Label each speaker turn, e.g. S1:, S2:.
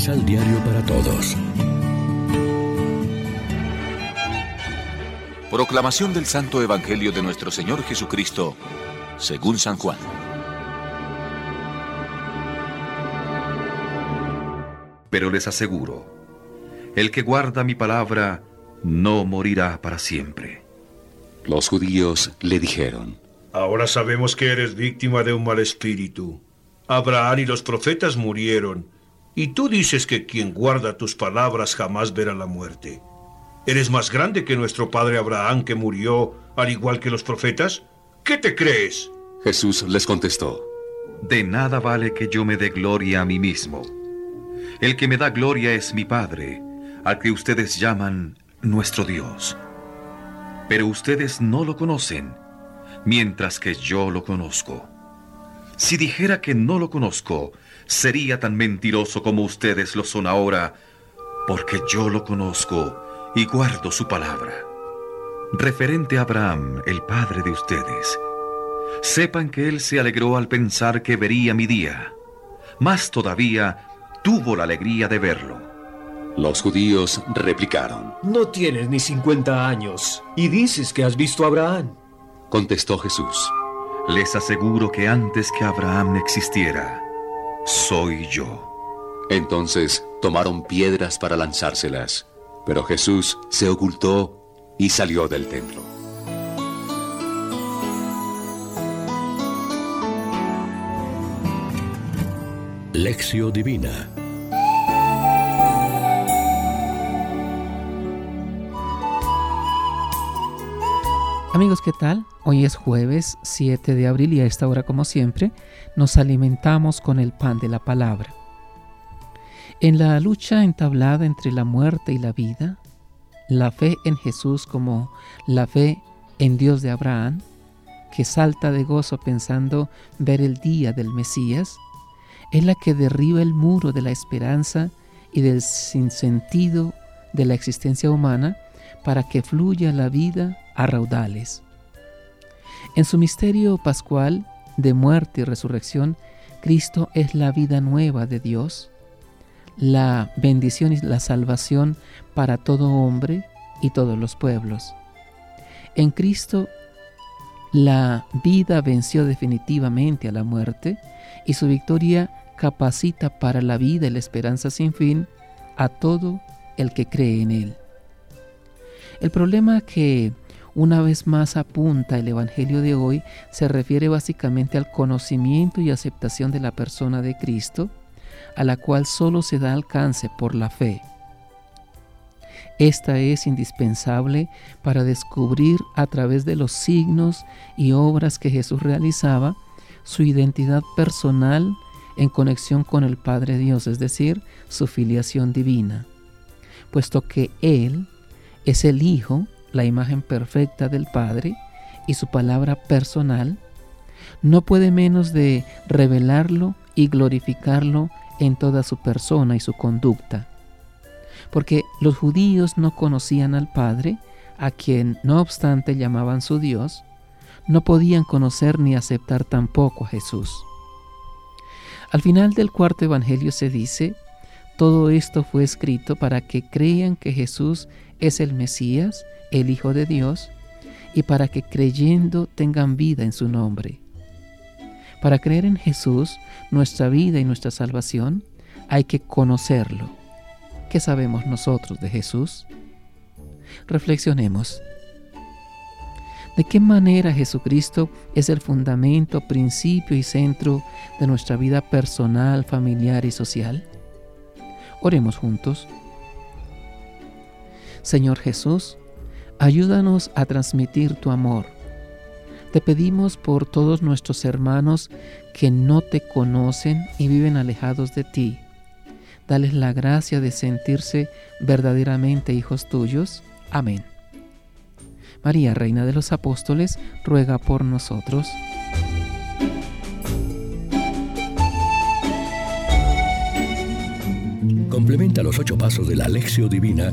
S1: Misal Diario para Todos.
S2: Proclamación del Santo Evangelio de nuestro Señor Jesucristo, según San Juan.
S3: Pero les aseguro, el que guarda mi palabra no morirá para siempre.
S4: Los judíos le dijeron,
S5: Ahora sabemos que eres víctima de un mal espíritu. Abraham y los profetas murieron, y tú dices que quien guarda tus palabras jamás verá la muerte. ¿Eres más grande que nuestro padre Abraham que murió al igual que los profetas? ¿Qué te crees?
S4: Jesús les contestó,
S3: De nada vale que yo me dé gloria a mí mismo. El que me da gloria es mi Padre, al que ustedes llaman nuestro Dios. Pero ustedes no lo conocen, mientras que yo lo conozco. Si dijera que no lo conozco, sería tan mentiroso como ustedes lo son ahora, porque yo lo conozco y guardo su palabra. Referente a Abraham, el padre de ustedes, sepan que él se alegró al pensar que vería mi día. Más todavía, tuvo la alegría de verlo.
S4: Los judíos replicaron.
S6: No tienes ni 50 años y dices que has visto a Abraham.
S4: Contestó Jesús.
S3: Les aseguro que antes que Abraham existiera, soy yo.
S4: Entonces tomaron piedras para lanzárselas, pero Jesús se ocultó y salió del templo.
S1: Lección Divina
S7: Amigos, ¿qué tal? Hoy es jueves 7 de abril y a esta hora, como siempre, nos alimentamos con el pan de la palabra. En la lucha entablada entre la muerte y la vida, la fe en Jesús como la fe en Dios de Abraham, que salta de gozo pensando ver el día del Mesías, es la que derriba el muro de la esperanza y del sinsentido de la existencia humana para que fluya la vida a raudales. En su misterio pascual de muerte y resurrección, Cristo es la vida nueva de Dios, la bendición y la salvación para todo hombre y todos los pueblos. En Cristo la vida venció definitivamente a la muerte y su victoria capacita para la vida y la esperanza sin fin a todo el que cree en Él. El problema que una vez más apunta el Evangelio de hoy se refiere básicamente al conocimiento y aceptación de la persona de Cristo, a la cual solo se da alcance por la fe. Esta es indispensable para descubrir a través de los signos y obras que Jesús realizaba su identidad personal en conexión con el Padre Dios, es decir, su filiación divina, puesto que Él es el Hijo, la imagen perfecta del Padre, y su palabra personal, no puede menos de revelarlo y glorificarlo en toda su persona y su conducta. Porque los judíos no conocían al Padre, a quien no obstante llamaban su Dios, no podían conocer ni aceptar tampoco a Jesús. Al final del cuarto Evangelio se dice, todo esto fue escrito para que crean que Jesús es el Mesías, el Hijo de Dios, y para que creyendo tengan vida en su nombre. Para creer en Jesús, nuestra vida y nuestra salvación, hay que conocerlo. ¿Qué sabemos nosotros de Jesús? Reflexionemos. ¿De qué manera Jesucristo es el fundamento, principio y centro de nuestra vida personal, familiar y social? Oremos juntos. Señor Jesús, ayúdanos a transmitir tu amor. Te pedimos por todos nuestros hermanos que no te conocen y viven alejados de ti. Dales la gracia de sentirse verdaderamente hijos tuyos. Amén. María, Reina de los Apóstoles, ruega por nosotros.
S1: Complementa los ocho pasos de la Alexio Divina